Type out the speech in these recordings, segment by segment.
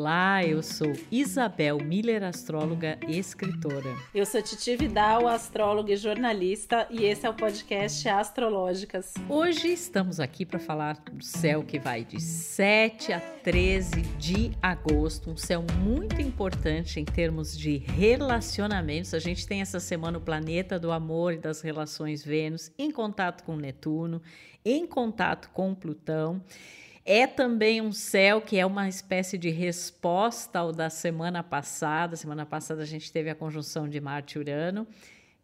Olá, eu sou Isabel Miller, astróloga e escritora. Eu sou Titi Vidal, astróloga e jornalista, e esse é o podcast Astrológicas. Hoje estamos aqui para falar do céu que vai de 7 a 13 de agosto, um céu muito importante em termos de relacionamentos. A gente tem essa semana o planeta do amor e das relações Vênus em contato com Netuno, em contato com Plutão. É também um céu que é uma espécie de resposta ao da semana passada. Semana passada a gente teve a conjunção de Marte e Urano.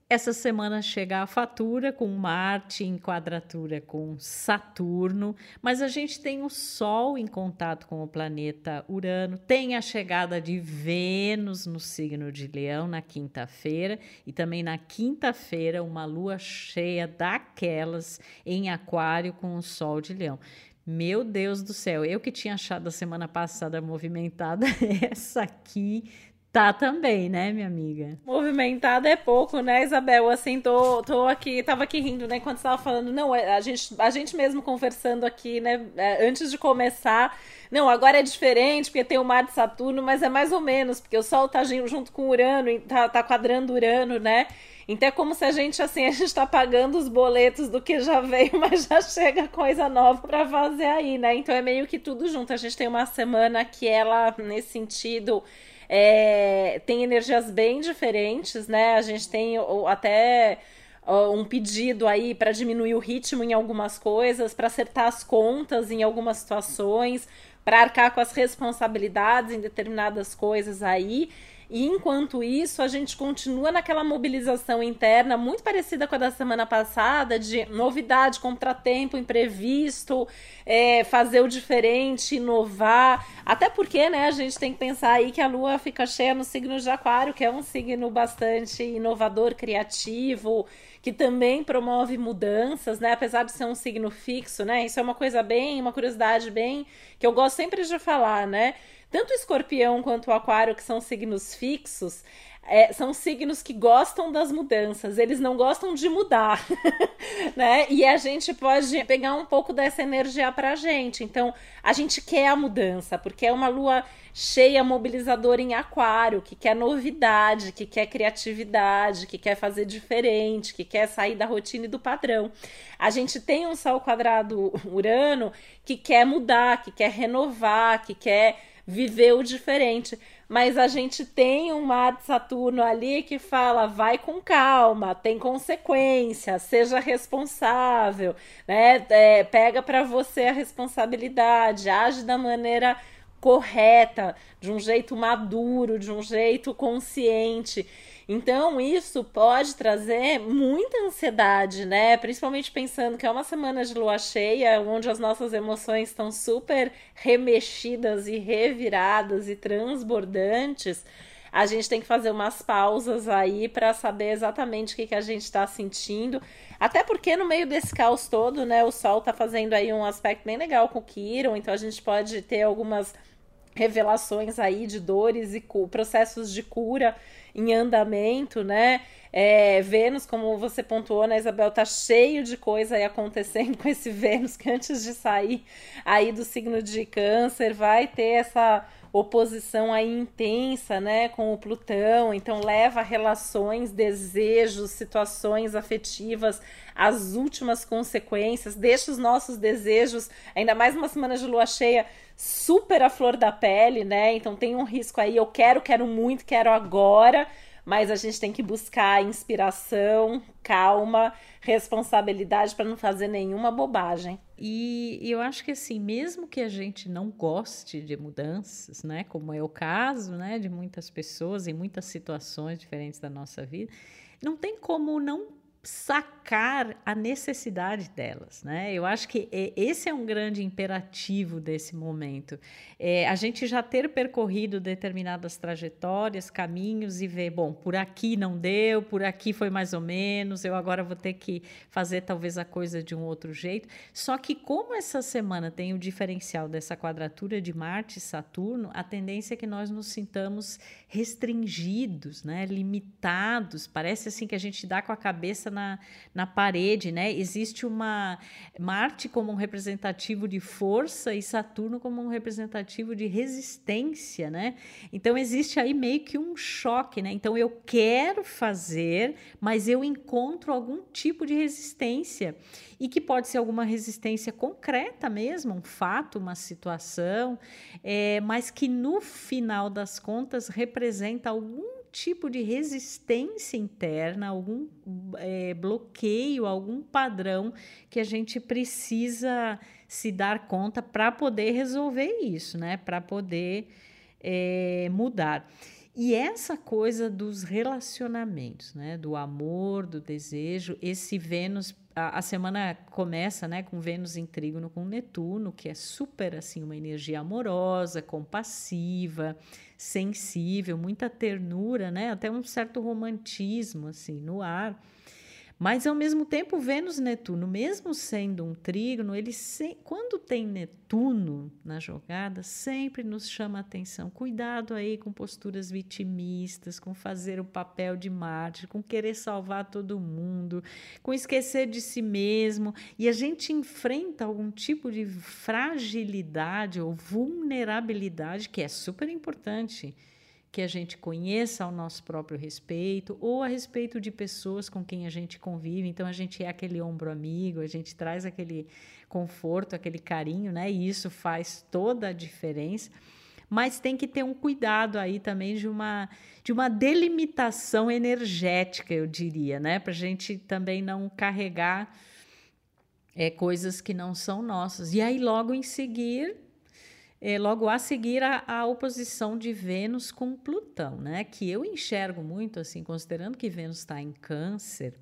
Essa semana chega a fatura com Marte em quadratura com Saturno, mas a gente tem o Sol em contato com o planeta Urano, tem a chegada de Vênus no signo de Leão na quinta-feira e também na quinta-feira uma lua cheia daquelas em Aquário com o Sol de Leão. Meu Deus do céu, eu que tinha achado a semana passada movimentada, essa aqui tá também, né, minha amiga? Movimentada é pouco, né, Isabel? Assim, tô, tô aqui, tava aqui rindo, né, quando você tava falando, não, é, a gente, a gente mesmo conversando aqui, né, é, antes de começar, não, agora é diferente, porque tem o mar de Saturno, mas é mais ou menos, porque o Sol tá junto com Urano, tá, tá quadrando Urano, né? Então é como se a gente, assim, a gente está pagando os boletos do que já veio, mas já chega coisa nova para fazer aí, né? Então é meio que tudo junto. A gente tem uma semana que ela, nesse sentido, é, tem energias bem diferentes, né? A gente tem até um pedido aí para diminuir o ritmo em algumas coisas, para acertar as contas em algumas situações, para arcar com as responsabilidades em determinadas coisas aí. E enquanto isso, a gente continua naquela mobilização interna muito parecida com a da semana passada, de novidade, contratempo, imprevisto, é, fazer o diferente, inovar. Até porque, né, a gente tem que pensar aí que a lua fica cheia no signo de Aquário, que é um signo bastante inovador, criativo, que também promove mudanças, né? Apesar de ser um signo fixo, né? Isso é uma coisa bem, uma curiosidade bem que eu gosto sempre de falar, né? Tanto o escorpião quanto o aquário, que são signos fixos, é, são signos que gostam das mudanças, eles não gostam de mudar, né? E a gente pode pegar um pouco dessa energia pra gente. Então, a gente quer a mudança, porque é uma lua cheia, mobilizadora em aquário, que quer novidade, que quer criatividade, que quer fazer diferente, que quer sair da rotina e do padrão. A gente tem um sol quadrado Urano que quer mudar, que quer renovar, que quer viver o diferente. Mas a gente tem um mar de Saturno ali que fala: vai com calma, tem consequência, seja responsável, né? É, pega para você a responsabilidade, age da maneira correta, de um jeito maduro, de um jeito consciente. Então, isso pode trazer muita ansiedade, né? Principalmente pensando que é uma semana de lua cheia, onde as nossas emoções estão super remexidas e reviradas e transbordantes. A gente tem que fazer umas pausas aí para saber exatamente o que, que a gente está sentindo. Até porque no meio desse caos todo, né, o Sol está fazendo aí um aspecto bem legal com o Kiron, então a gente pode ter algumas revelações aí de dores e processos de cura em andamento, né? É, Vênus, como você pontuou, né, Isabel, tá cheio de coisa aí acontecendo com esse Vênus que antes de sair aí do signo de câncer vai ter essa oposição aí intensa, né, com o Plutão, então leva relações, desejos, situações afetivas às últimas consequências, deixa os nossos desejos, ainda mais uma semana de lua cheia, super à flor da pele, né? Então tem um risco aí, eu quero, quero muito, quero agora, mas a gente tem que buscar inspiração, calma, responsabilidade para não fazer nenhuma bobagem. E, eu acho que assim, mesmo que a gente não goste de mudanças, né, como é o caso, né, de muitas pessoas em muitas situações diferentes da nossa vida, não tem como não sacar a necessidade delas, né? Eu acho que esse é um grande imperativo desse momento. É, a gente já ter percorrido determinadas trajetórias, caminhos e ver, bom, por aqui não deu, por aqui foi mais ou menos, eu agora vou ter que fazer talvez a coisa de um outro jeito. Só que como essa semana tem o diferencial dessa quadratura de Marte e Saturno, a tendência é que nós nos sintamos restringidos, né? Limitados. Parece assim que a gente dá com a cabeça na, na parede, né? Existe uma Marte como um representativo de força e Saturno como um representativo de resistência, né? Então existe aí meio que um choque, né? Então eu quero fazer, mas eu encontro algum tipo de resistência e que pode ser alguma resistência concreta mesmo, um fato, uma situação, é, mas que no final das contas representa algum tipo de resistência interna, algum é, bloqueio, algum padrão que a gente precisa se dar conta para poder resolver isso, né? Para poder é, mudar. E essa coisa dos relacionamentos, né? Do amor, do desejo, esse Vênus a, a, semana começa né, com Vênus em trígono com Netuno, que é super assim uma energia amorosa, compassiva, sensível, muita ternura, né, até um certo romantismo assim no ar. Mas ao mesmo tempo, Vênus Netuno, mesmo sendo um trígono, ele se, quando tem Netuno na jogada, sempre nos chama a atenção. Cuidado aí com posturas vitimistas, com fazer o papel de mártir, com querer salvar todo mundo, com esquecer de si mesmo. E a gente enfrenta algum tipo de fragilidade ou vulnerabilidade que é super importante que a gente conheça ao nosso próprio respeito ou a respeito de pessoas com quem a gente convive. Então a gente é aquele ombro amigo, a gente traz aquele conforto, aquele carinho, né? E isso faz toda a diferença. Mas tem que ter um cuidado aí também de uma, de uma delimitação energética, eu diria, né? Para a gente também não carregar é, coisas que não são nossas. E aí, logo em seguir, é, logo a seguir a, a, oposição de Vênus com Plutão, né? Que eu enxergo muito assim, considerando que Vênus está em Câncer,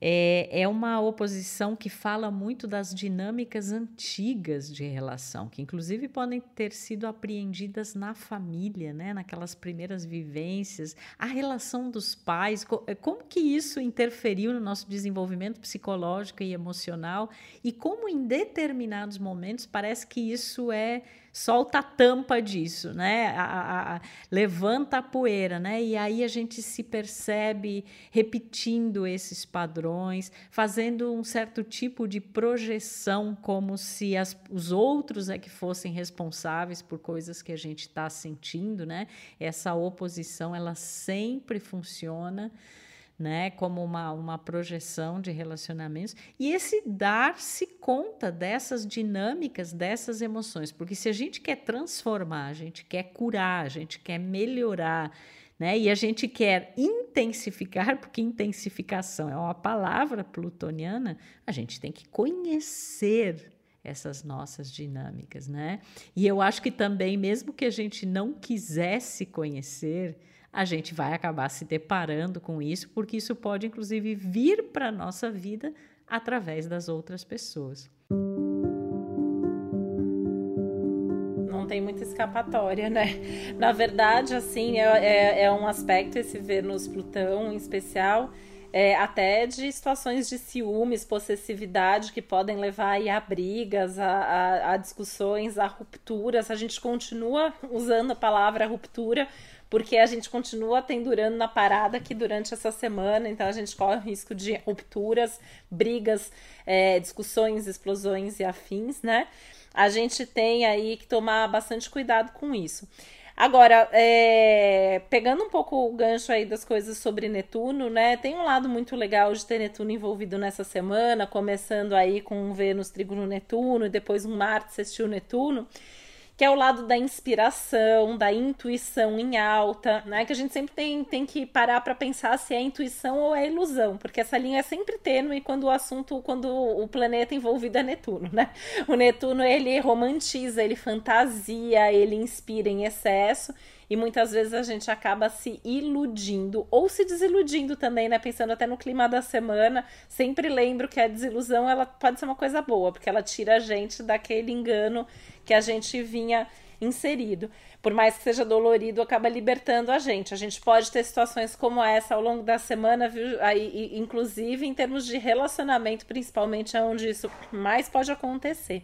é, é uma oposição que fala muito das dinâmicas antigas de relação, que inclusive podem ter sido apreendidas na família, né? naquelas primeiras vivências, a relação dos pais, é, como que isso interferiu no nosso desenvolvimento psicológico e emocional, e como em determinados momentos parece que isso é solta a tampa disso, né? A, a, a, levanta a poeira, né? E aí a gente se percebe repetindo esses padrões, fazendo um certo tipo de projeção, como se as, os outros é que fossem responsáveis por coisas que a gente está sentindo, né? Essa oposição, ela sempre funciona né, como uma, uma projeção de relacionamentos, e esse dar-se conta dessas dinâmicas, dessas emoções, porque se a gente quer transformar, a gente quer curar, a gente quer melhorar, né, e a gente quer intensificar, porque intensificação é uma palavra plutoniana, a gente tem que conhecer essas nossas dinâmicas, né? E eu acho que também, mesmo que a gente não quisesse conhecer, a gente vai acabar se deparando com isso, porque isso pode inclusive vir para a nossa vida através das outras pessoas. Não tem muita escapatória, né? Na verdade, assim, é, é, é um aspecto esse Vênus-Plutão em especial. É, até de situações de ciúmes, possessividade que podem levar a brigas, a, a, a discussões, a rupturas. A gente continua usando a palavra ruptura porque a gente continua pendurando na parada aqui durante essa semana, então a gente corre o risco de rupturas, brigas, é, discussões, explosões e afins, né? A gente tem aí que tomar bastante cuidado com isso. Agora, é, pegando um pouco o gancho aí das coisas sobre Netuno, né? Tem um lado muito legal de ter Netuno envolvido nessa semana, começando aí com Vênus, Trígono, Netuno, e depois um Marte, Sextil, Netuno que é o lado da inspiração, da intuição em alta, né? Que a gente sempre tem, tem que parar para pensar se é intuição ou é ilusão, porque essa linha é sempre tênue quando o assunto, quando o planeta envolvido é Netuno, né? O Netuno ele romantiza, ele fantasia, ele inspira em excesso e muitas vezes a gente acaba se iludindo ou se desiludindo também, né? Pensando até no clima da semana, sempre lembro que a desilusão ela pode ser uma coisa boa, porque ela tira a gente daquele engano que a gente vinha inserido. Por mais que seja dolorido, acaba libertando a gente. A gente pode ter situações como essa ao longo da semana, viu? Aí, inclusive em termos de relacionamento, principalmente, é onde isso mais pode acontecer.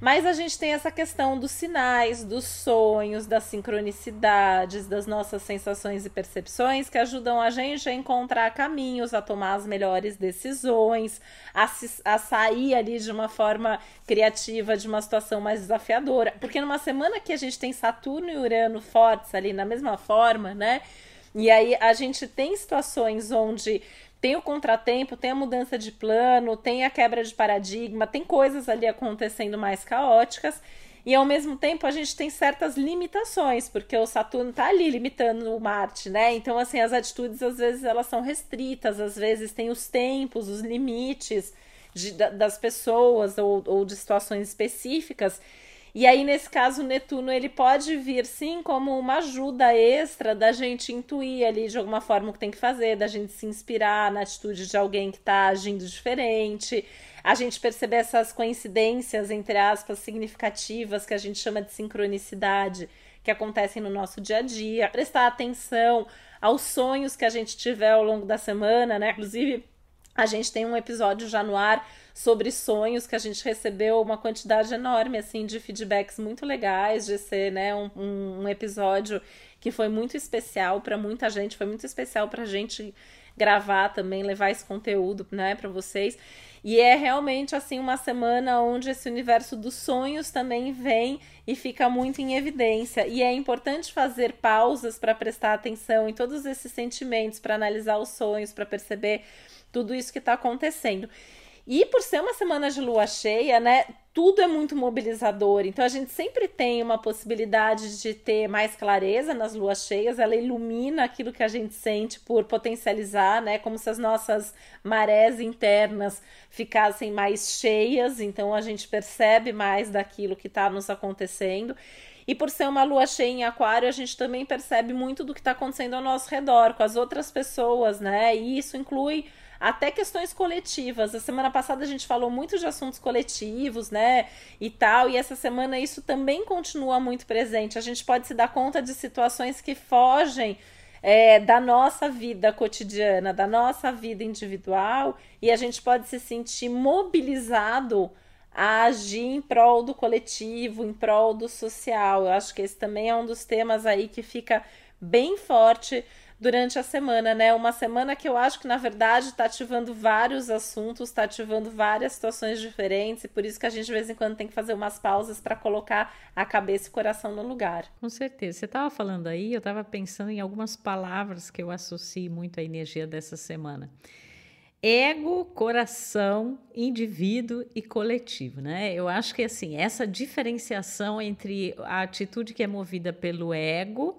Mas a gente tem essa questão dos sinais, dos sonhos, das sincronicidades, das nossas sensações e percepções que ajudam a gente a encontrar caminhos, a tomar as melhores decisões, a, se, a sair ali de uma forma criativa de uma situação mais desafiadora. Porque numa semana que a gente tem Saturno e Urano fortes ali na mesma forma, né? E aí a gente tem situações onde tem o contratempo, tem a mudança de plano, tem a quebra de paradigma, tem coisas ali acontecendo mais caóticas. E ao mesmo tempo a gente tem certas limitações, porque o Saturno está ali limitando o Marte, né? Então, assim, as atitudes às vezes elas são restritas, às vezes tem os tempos, os limites de, das pessoas ou, ou de situações específicas. E aí, nesse caso, o Netuno ele pode vir sim como uma ajuda extra da gente intuir ali de alguma forma o que tem que fazer, da gente se inspirar na atitude de alguém que está agindo diferente, a gente perceber essas coincidências, entre aspas, significativas, que a gente chama de sincronicidade, que acontecem no nosso dia a dia, prestar atenção aos sonhos que a gente tiver ao longo da semana, né? Inclusive, a gente tem um episódio já no ar sobre sonhos que a gente recebeu uma quantidade enorme assim de feedbacks muito legais de ser né um, um, episódio que foi muito especial para muita gente foi muito especial para a gente gravar também levar esse conteúdo né para vocês e é realmente assim uma semana onde esse universo dos sonhos também vem e fica muito em evidência. E é importante fazer pausas para prestar atenção em todos esses sentimentos, para analisar os sonhos, para perceber tudo isso que está acontecendo. E por ser uma semana de lua cheia, né? Tudo é muito mobilizador. Então a gente sempre tem uma possibilidade de ter mais clareza nas luas cheias. Ela ilumina aquilo que a gente sente por potencializar, né? Como se as nossas marés internas ficassem mais cheias. Então a gente percebe mais daquilo que está nos acontecendo. E por ser uma lua cheia em aquário, a gente também percebe muito do que está acontecendo ao nosso redor, com as outras pessoas, né? E isso inclui até questões coletivas. A semana passada a gente falou muito de assuntos coletivos, né? E tal, e essa semana isso também continua muito presente. A gente pode se dar conta de situações que fogem. É, da nossa vida cotidiana, da nossa vida individual, e a gente pode se sentir mobilizado a agir em prol do coletivo, em prol do social. Eu acho que esse também é um dos temas aí que fica bem forte durante a semana, né? Uma semana que eu acho que, na verdade, está ativando vários assuntos, está ativando várias situações diferentes, e por isso que a gente, de vez em quando, tem que fazer umas pausas para colocar a cabeça e o coração no lugar. Com certeza. Você estava falando aí, eu estava pensando em algumas palavras que eu associo muito à energia dessa semana ego, coração, indivíduo e coletivo, né? Eu acho que assim, essa diferenciação entre a atitude que é movida pelo ego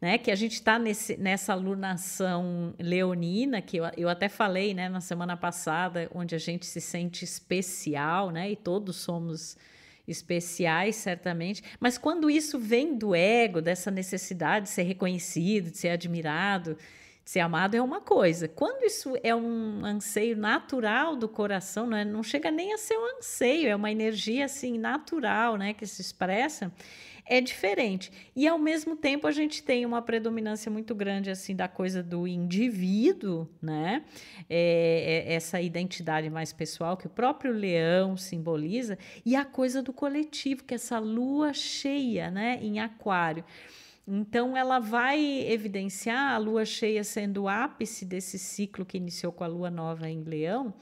né? Que a gente está nessa alunação leonina, que eu, eu até falei né, na semana passada, onde a gente se sente especial, né? E todos somos especiais, certamente. Mas quando isso vem do ego, dessa necessidade de ser reconhecido, de ser admirado, de ser amado, é uma coisa. Quando isso é um anseio natural do coração, não, é, não chega nem a ser um anseio, é uma energia assim natural, né? Que se expressa é diferente. E ao mesmo tempo a gente tem uma predominância muito grande assim da coisa do indivíduo, né? É, é essa identidade mais pessoal que o próprio leão simboliza e a coisa do coletivo, que é essa lua cheia, né, em aquário. Então, ela vai evidenciar a lua cheia sendo o ápice desse ciclo que iniciou com a lua nova em Leão,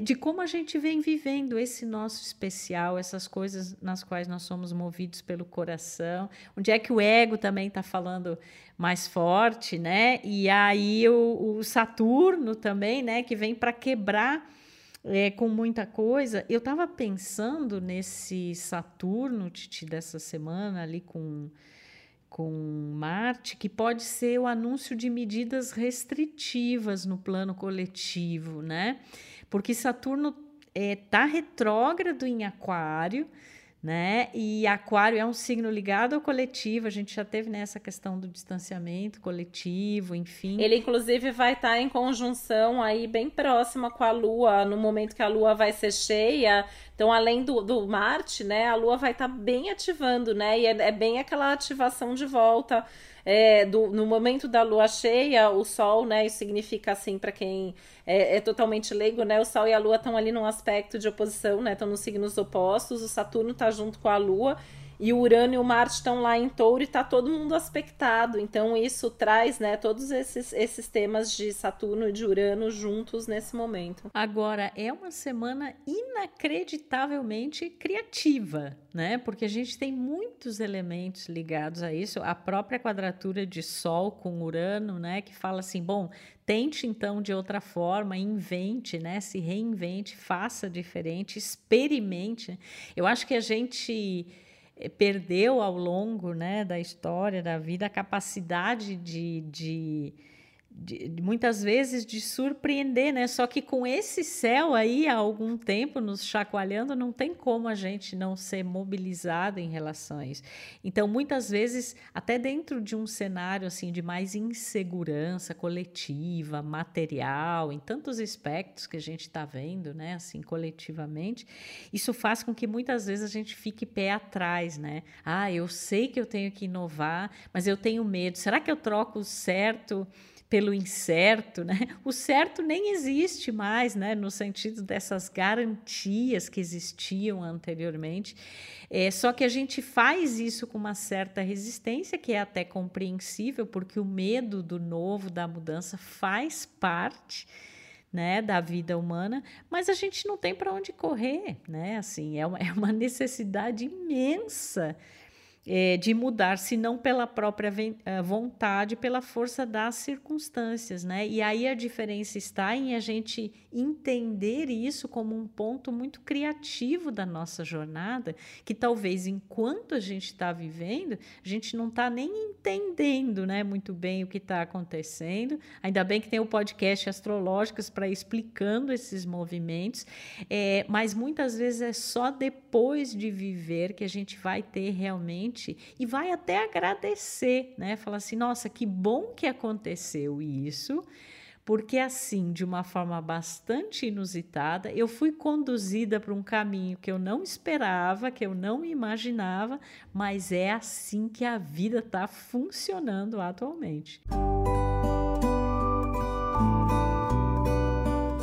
de como a gente vem vivendo esse nosso especial, essas coisas nas quais nós somos movidos pelo coração, onde é que o ego também está falando mais forte, né? E aí o, o Saturno também, né, que vem para quebrar. É, com muita coisa. Eu estava pensando nesse Saturno, Titi, dessa semana, ali com, com Marte, que pode ser o anúncio de medidas restritivas no plano coletivo, né? Porque Saturno está é, retrógrado em Aquário, né? E Aquário é um signo ligado ao coletivo. A gente já teve nessa né, questão do distanciamento coletivo, enfim. Ele inclusive vai estar tá em conjunção aí bem próxima com a Lua no momento que a Lua vai ser cheia. Então, além do, do Marte, né? A Lua vai estar tá bem ativando, né? E é, é bem aquela ativação de volta é, do, no momento da lua cheia, o Sol, né? Isso significa assim, para quem é, é, totalmente leigo, né? O Sol e a Lua estão ali num aspecto de oposição, né? Estão nos signos opostos. O Saturno está junto com a Lua. E o Urano e o Marte estão lá em touro e está todo mundo aspectado. Então, isso traz né, todos esses, esses temas de Saturno e de Urano juntos nesse momento. Agora, é uma semana inacreditavelmente criativa, né? Porque a gente tem muitos elementos ligados a isso. A própria quadratura de Sol com Urano, né? Que fala assim: bom, tente então de outra forma, invente, né? Se reinvente, faça diferente, experimente. Eu acho que a gente perdeu ao longo né, da história, da vida, a capacidade de, de de, muitas vezes de surpreender, né? Só que com esse céu aí há algum tempo nos chacoalhando, não tem como a gente não ser mobilizado em isso. Então, muitas vezes, até dentro de um cenário assim de mais insegurança coletiva, material, em tantos aspectos que a gente está vendo, né? Assim, coletivamente, isso faz com que muitas vezes a gente fique pé atrás, né? Ah, eu sei que eu tenho que inovar, mas eu tenho medo. Será que eu troco certo? Pelo incerto, né? O certo nem existe mais, né? No sentido dessas garantias que existiam anteriormente. É, só que a gente faz isso com uma certa resistência, que é até compreensível, porque o medo do novo, da mudança, faz parte. Né, da vida humana, mas a gente não tem para onde correr, né? Assim, é uma, é uma necessidade imensa é, de mudar, se não pela própria eh, vontade, pela força das circunstâncias, né? E aí a diferença está em a gente entender isso como um ponto muito criativo da nossa jornada, que talvez enquanto a gente está vivendo, a gente não está nem entendendo, né, muito bem o que está acontecendo. Ainda bem que tem o podcast Astrológicas para explicando esses movimentos, é, mas muitas vezes é só depois de viver que a gente vai ter realmente e vai até agradecer, né? Falar assim: nossa, que bom que aconteceu isso, porque assim, de uma forma bastante inusitada, eu fui conduzida para um caminho que eu não esperava, que eu não imaginava, mas é assim que a vida está funcionando atualmente.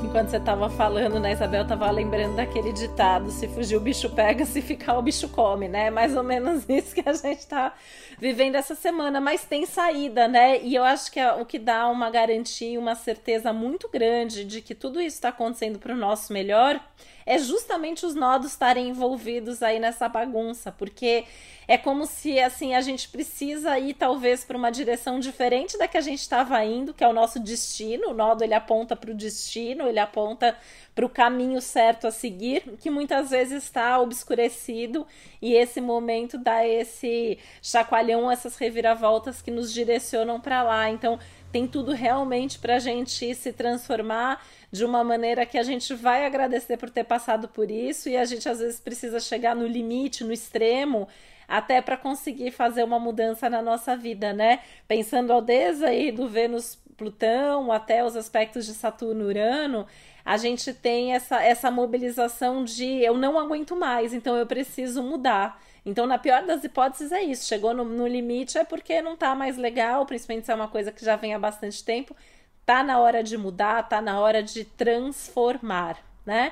Enquanto você estava falando, né, Isabel, tava lembrando daquele ditado: se fugir o bicho pega, se ficar o bicho come, né? Mais ou menos isso que a gente está vivendo essa semana, mas tem saída, né? E eu acho que é o que dá uma garantia, uma certeza muito grande de que tudo isso está acontecendo para o nosso melhor é justamente os nodos estarem envolvidos aí nessa bagunça, porque é como se assim a gente precisa ir talvez para uma direção diferente da que a gente estava indo, que é o nosso destino. O nodo ele aponta para o destino, ele aponta para o caminho certo a seguir, que muitas vezes está obscurecido e esse momento dá esse chacoalhão, essas reviravoltas que nos direcionam para lá. Então tem tudo realmente para a gente se transformar de uma maneira que a gente vai agradecer por ter passado por isso e a gente às vezes precisa chegar no limite, no extremo, até para conseguir fazer uma mudança na nossa vida, né? Pensando ao desde aí do Vênus Plutão até os aspectos de Saturno Urano, a gente tem essa, essa mobilização de eu não aguento mais, então eu preciso mudar. Então, na pior das hipóteses, é isso. Chegou no, no limite é porque não tá mais legal, principalmente se é uma coisa que já vem há bastante tempo. Tá na hora de mudar, tá na hora de transformar, né?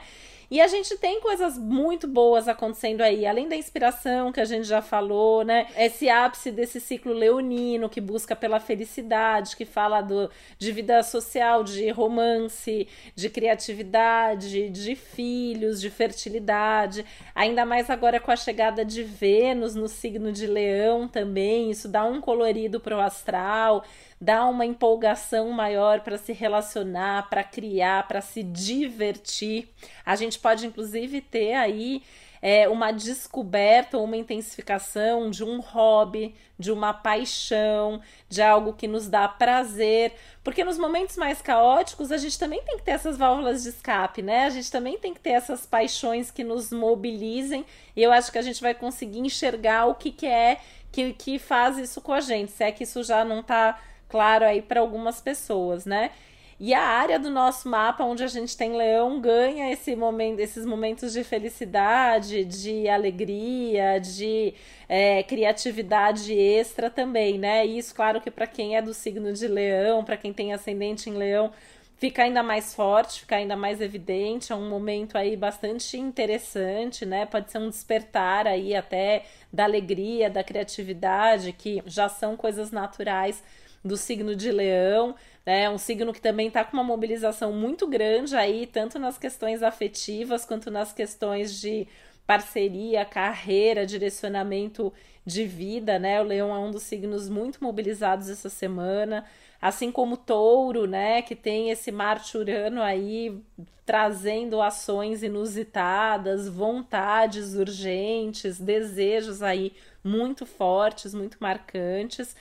E a gente tem coisas muito boas acontecendo aí, além da inspiração que a gente já falou, né? Esse ápice desse ciclo leonino que busca pela felicidade, que fala do, de vida social, de romance, de criatividade, de filhos, de fertilidade. Ainda mais agora com a chegada de Vênus no signo de Leão também, isso dá um colorido pro astral dá uma empolgação maior para se relacionar, para criar, para se divertir. A gente pode, inclusive, ter aí é, uma descoberta ou uma intensificação de um hobby, de uma paixão, de algo que nos dá prazer. Porque nos momentos mais caóticos, a gente também tem que ter essas válvulas de escape, né? A gente também tem que ter essas paixões que nos mobilizem. E eu acho que a gente vai conseguir enxergar o que, que é que, que faz isso com a gente. Se é que isso já não está claro aí para algumas pessoas, né? E a área do nosso mapa onde a gente tem leão ganha esse momento, esses momentos de felicidade, de alegria, de é, criatividade extra também, né? E isso, claro que para quem é do signo de leão, para quem tem ascendente em leão, fica ainda mais forte, fica ainda mais evidente. É um momento aí bastante interessante, né? Pode ser um despertar aí até da alegria, da criatividade, que já são coisas naturais do signo de Leão, né? Um signo que também está com uma mobilização muito grande aí, tanto nas questões afetivas quanto nas questões de parceria, carreira, direcionamento de vida, né? O Leão é um dos signos muito mobilizados essa semana assim como Touro, né, que tem esse Marte Urano aí trazendo ações inusitadas, vontades urgentes, desejos aí muito fortes, muito marcantes.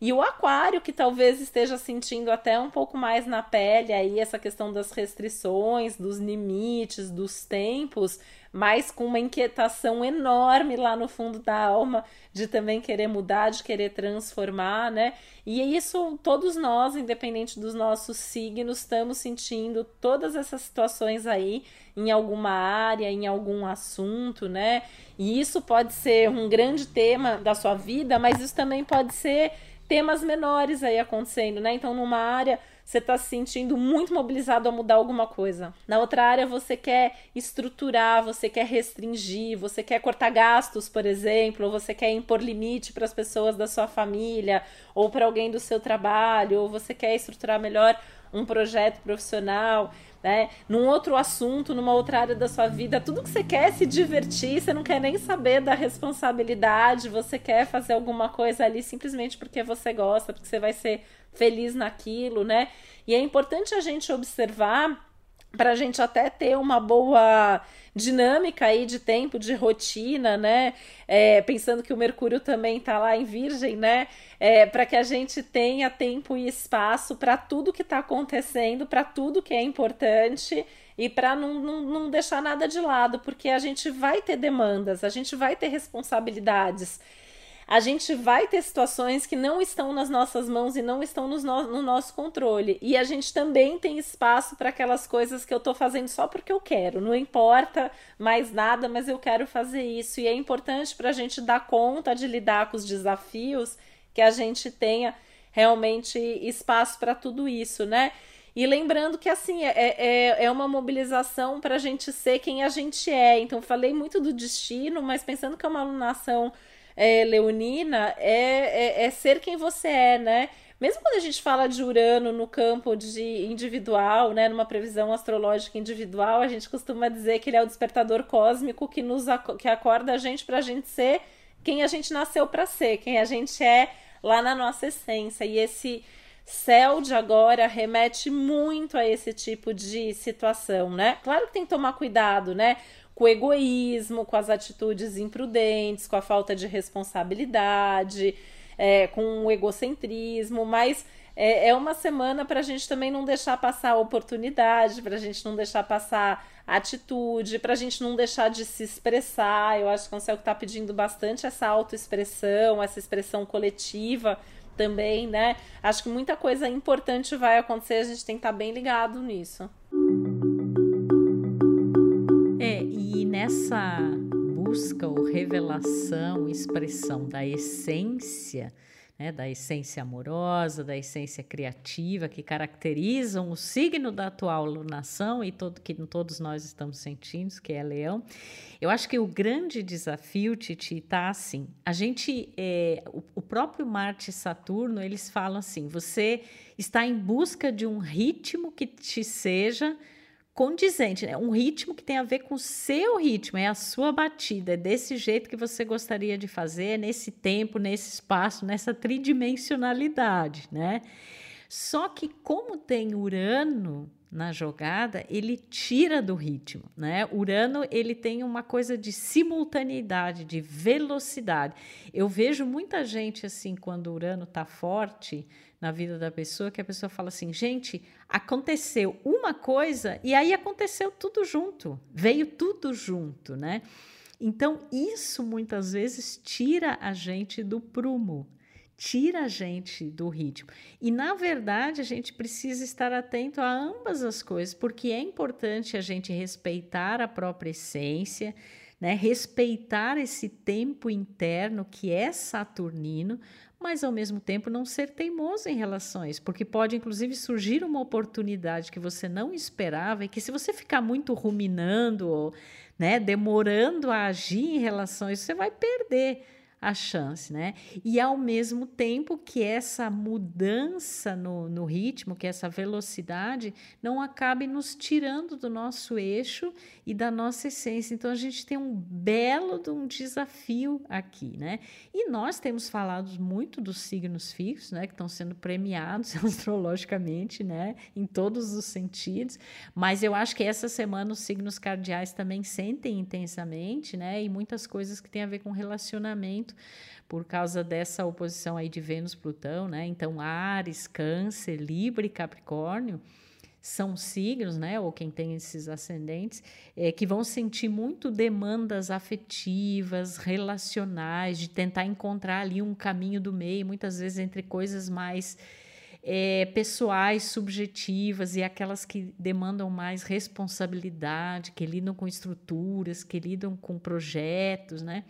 E o aquário, que talvez esteja sentindo até um pouco mais na pele aí essa questão das restrições, dos limites, dos tempos, mas com uma inquietação enorme lá no fundo da alma de também querer mudar, de querer transformar, né? E isso todos nós, independente dos nossos signos, estamos sentindo todas essas situações aí em alguma área, em algum assunto, né? E isso pode ser um grande tema da sua vida, mas isso também pode ser temas menores aí acontecendo, né? Então, numa área você está se sentindo muito mobilizado a mudar alguma coisa. Na outra área, você quer estruturar, você quer restringir, você quer cortar gastos, por exemplo, ou você quer impor limite para as pessoas da sua família, ou para alguém do seu trabalho, ou você quer estruturar melhor um projeto profissional. Né? Num outro assunto, numa outra área da sua vida, tudo que você quer é se divertir, você não quer nem saber da responsabilidade, você quer fazer alguma coisa ali simplesmente porque você gosta, porque você vai ser feliz naquilo, né? E é importante a gente observar para a gente até ter uma boa dinâmica aí de tempo, de rotina, né? É, pensando que o Mercúrio também está lá em Virgem, né? É, para que a gente tenha tempo e espaço para tudo que está acontecendo, para tudo que é importante e para não, não, não deixar nada de lado, porque a gente vai ter demandas, a gente vai ter responsabilidades a gente vai ter situações que não estão nas nossas mãos e não estão no, no nosso controle. E a gente também tem espaço para aquelas coisas que eu estou fazendo só porque eu quero. Não importa mais nada, mas eu quero fazer isso. E é importante para a gente dar conta de lidar com os desafios que a gente tenha realmente espaço para tudo isso, né? E lembrando que, assim, é, é, é uma mobilização para a gente ser quem a gente é. Então, falei muito do destino, mas pensando que é uma alunação é, leonina é, é, é ser quem você é, né? Mesmo quando a gente fala de Urano no campo de individual, né, numa previsão astrológica individual, a gente costuma dizer que ele é o despertador cósmico que nos que acorda a gente para a gente ser quem a gente nasceu para ser, quem a gente é lá na nossa essência. E esse céu de agora remete muito a esse tipo de situação, né? Claro que tem que tomar cuidado, né? Com o egoísmo, com as atitudes imprudentes, com a falta de responsabilidade, é, com o egocentrismo, mas é, é uma semana para a gente também não deixar passar a oportunidade, para a gente não deixar passar a atitude, para a gente não deixar de se expressar. Eu acho que o céu está pedindo bastante essa autoexpressão, essa expressão coletiva também, né? Acho que muita coisa importante vai acontecer, a gente tem que estar tá bem ligado nisso. Nessa busca ou revelação, expressão da essência, né, da essência amorosa, da essência criativa que caracterizam o signo da atual lunação e todo que todos nós estamos sentindo, que é Leão. Eu acho que o grande desafio, Titi, está assim. A gente, é, o, o próprio Marte e Saturno, eles falam assim: você está em busca de um ritmo que te seja condizente, né? um ritmo que tem a ver com o seu ritmo, é a sua batida, é desse jeito que você gostaria de fazer, nesse tempo, nesse espaço, nessa tridimensionalidade, né? Só que como tem Urano na jogada, ele tira do ritmo, né? Urano, ele tem uma coisa de simultaneidade, de velocidade. Eu vejo muita gente assim quando Urano tá forte, na vida da pessoa que a pessoa fala assim: gente, aconteceu uma coisa e aí aconteceu tudo junto, veio tudo junto, né? Então, isso muitas vezes tira a gente do prumo, tira a gente do ritmo. E, na verdade, a gente precisa estar atento a ambas as coisas, porque é importante a gente respeitar a própria essência, né? respeitar esse tempo interno que é saturnino, mas ao mesmo tempo não ser teimoso em relações, porque pode inclusive surgir uma oportunidade que você não esperava e que se você ficar muito ruminando ou né, demorando a agir em isso, você vai perder a chance, né? E ao mesmo tempo que essa mudança no, no ritmo, que essa velocidade não acabe nos tirando do nosso eixo e da nossa essência. Então a gente tem um belo de um desafio aqui, né? E nós temos falado muito dos signos fixos, né? Que estão sendo premiados astrologicamente, né? Em todos os sentidos. Mas eu acho que essa semana os signos cardeais também sentem intensamente, né? E muitas coisas que têm a ver com relacionamento por causa dessa oposição aí de Vênus-Plutão, né? Então, Ares, Câncer, Libra e Capricórnio são signos, né, ou quem tem esses ascendentes, é, que vão sentir muito demandas afetivas, relacionais, de tentar encontrar ali um caminho do meio, muitas vezes entre coisas mais é, pessoais, subjetivas e aquelas que demandam mais responsabilidade, que lidam com estruturas, que lidam com projetos, né?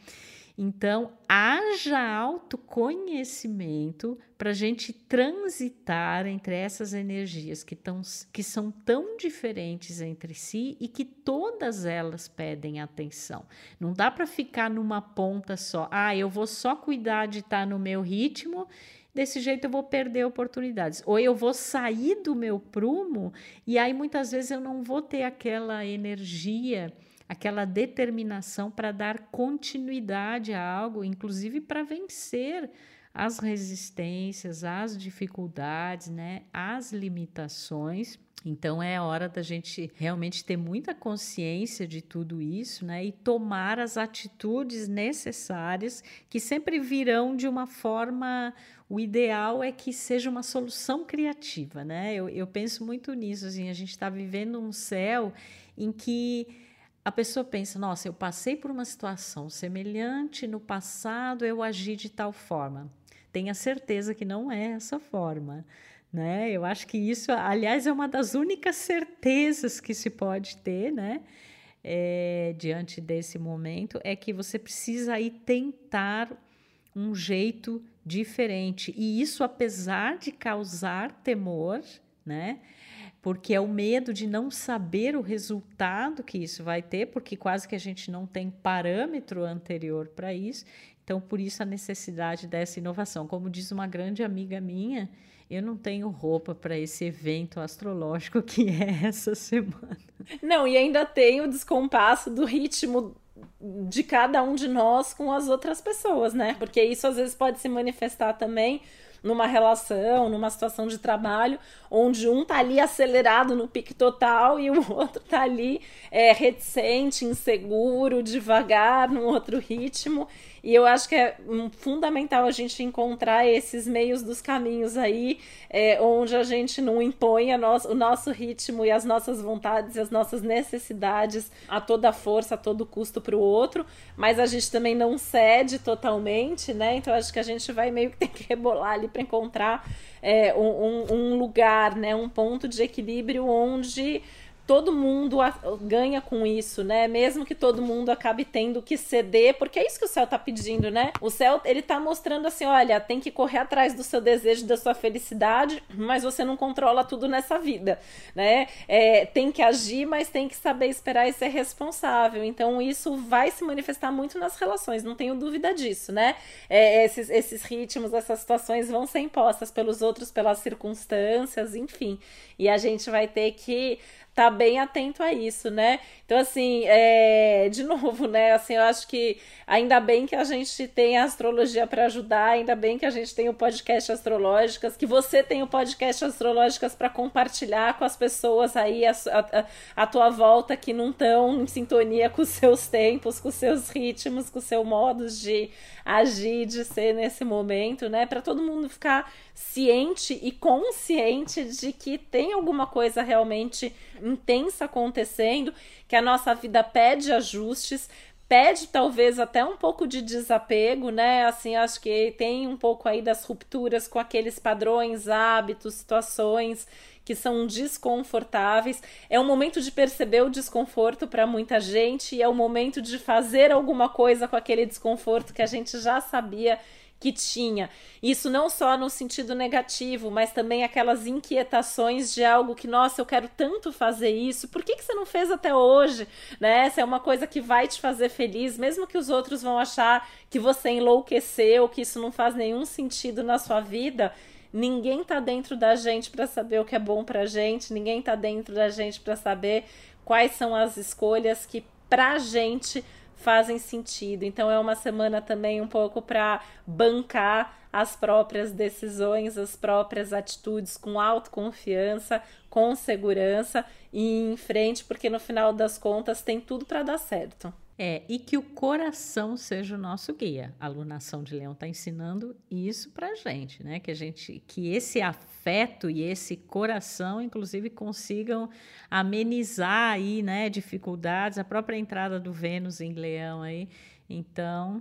Então, haja autoconhecimento para a gente transitar entre essas energias que, tão, que são tão diferentes entre si e que todas elas pedem atenção. Não dá para ficar numa ponta só. Ah, eu vou só cuidar de estar tá no meu ritmo desse jeito eu vou perder oportunidades. Ou eu vou sair do meu prumo e aí muitas vezes eu não vou ter aquela energia aquela determinação para dar continuidade a algo, inclusive para vencer as resistências, as dificuldades, né, as limitações. Então é hora da gente realmente ter muita consciência de tudo isso, né? E tomar as atitudes necessárias que sempre virão de uma forma. O ideal é que seja uma solução criativa, né? Eu, eu penso muito nisso, assim, a gente está vivendo um céu em que a pessoa pensa: nossa, eu passei por uma situação semelhante no passado, eu agi de tal forma. Tenha certeza que não é essa forma. Né? Eu acho que isso, aliás, é uma das únicas certezas que se pode ter, né? É, diante desse momento, é que você precisa aí tentar um jeito diferente. E isso, apesar de causar temor, né? Porque é o medo de não saber o resultado que isso vai ter, porque quase que a gente não tem parâmetro anterior para isso. Então, por isso a necessidade dessa inovação. Como diz uma grande amiga minha, eu não tenho roupa para esse evento astrológico que é essa semana. Não, e ainda tem o descompasso do ritmo de cada um de nós com as outras pessoas, né? Porque isso às vezes pode se manifestar também numa relação, numa situação de trabalho, onde um tá ali acelerado no pique total e o outro tá ali é, reticente, inseguro, devagar, num outro ritmo. E eu acho que é fundamental a gente encontrar esses meios dos caminhos aí, é, onde a gente não impõe o nosso ritmo e as nossas vontades e as nossas necessidades a toda força, a todo custo para o outro, mas a gente também não cede totalmente, né? Então acho que a gente vai meio que ter que rebolar ali para encontrar é, um, um lugar, né? Um ponto de equilíbrio onde todo mundo ganha com isso, né? Mesmo que todo mundo acabe tendo que ceder, porque é isso que o céu tá pedindo, né? O céu, ele tá mostrando assim, olha, tem que correr atrás do seu desejo, da sua felicidade, mas você não controla tudo nessa vida, né? É, tem que agir, mas tem que saber esperar e ser responsável. Então, isso vai se manifestar muito nas relações, não tenho dúvida disso, né? É, esses, esses ritmos, essas situações vão ser impostas pelos outros, pelas circunstâncias, enfim. E a gente vai ter que tá bem atento a isso, né? Então, assim, é, de novo, né? Assim, eu acho que ainda bem que a gente tem a astrologia para ajudar, ainda bem que a gente tem o podcast Astrológicas, que você tem o podcast Astrológicas para compartilhar com as pessoas aí a, a, a tua volta que não estão em sintonia com os seus tempos, com os seus ritmos, com o seu modo de agir, de ser nesse momento, né? Para todo mundo ficar ciente e consciente de que tem alguma coisa realmente intensa acontecendo, que a nossa vida pede ajustes, pede talvez até um pouco de desapego, né? Assim, acho que tem um pouco aí das rupturas com aqueles padrões, hábitos, situações que são desconfortáveis. É um momento de perceber o desconforto para muita gente e é o momento de fazer alguma coisa com aquele desconforto que a gente já sabia que tinha. Isso não só no sentido negativo, mas também aquelas inquietações de algo que, nossa, eu quero tanto fazer isso, por que, que você não fez até hoje? Né? Essa é uma coisa que vai te fazer feliz, mesmo que os outros vão achar que você enlouqueceu, que isso não faz nenhum sentido na sua vida. Ninguém tá dentro da gente para saber o que é bom pra gente, ninguém tá dentro da gente para saber quais são as escolhas que pra gente fazem sentido. Então é uma semana também um pouco para bancar as próprias decisões, as próprias atitudes com autoconfiança, com segurança e em frente, porque no final das contas tem tudo para dar certo. É, e que o coração seja o nosso guia. A alunação de leão está ensinando isso para gente, né? Que a gente, que esse afeto e esse coração, inclusive, consigam amenizar aí, né, dificuldades. A própria entrada do Vênus em Leão aí. Então,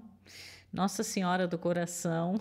nossa Senhora do Coração,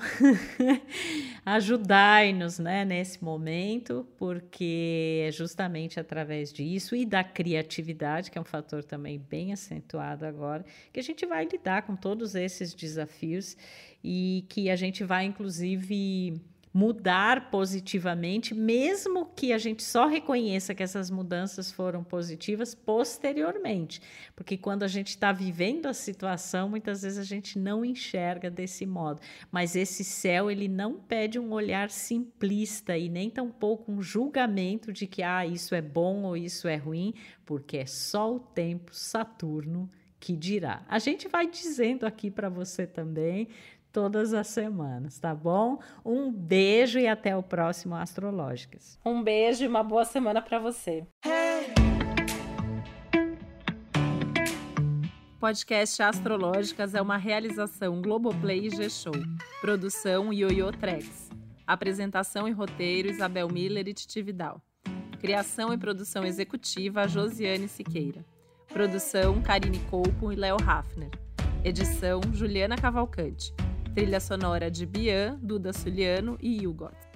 ajudai-nos né, nesse momento, porque é justamente através disso e da criatividade, que é um fator também bem acentuado agora, que a gente vai lidar com todos esses desafios e que a gente vai, inclusive, mudar positivamente, mesmo que a gente só reconheça que essas mudanças foram positivas posteriormente. Porque quando a gente está vivendo a situação, muitas vezes a gente não enxerga desse modo. Mas esse céu, ele não pede um olhar simplista e nem tampouco um julgamento de que ah, isso é bom ou isso é ruim, porque é só o tempo Saturno que dirá. A gente vai dizendo aqui para você também todas as semanas, tá bom? Um beijo e até o próximo Astrológicas. Um beijo e uma boa semana para você. Podcast Astrológicas é uma realização Globoplay e G-Show. Produção Yoyo Trex. Apresentação e roteiro Isabel Miller e Titi Vidal. Criação e produção executiva Josiane Siqueira. Produção Karine Colpo e Léo Hafner. Edição Juliana Cavalcante. Trilha sonora de Bian, Duda Suliano e Hugot.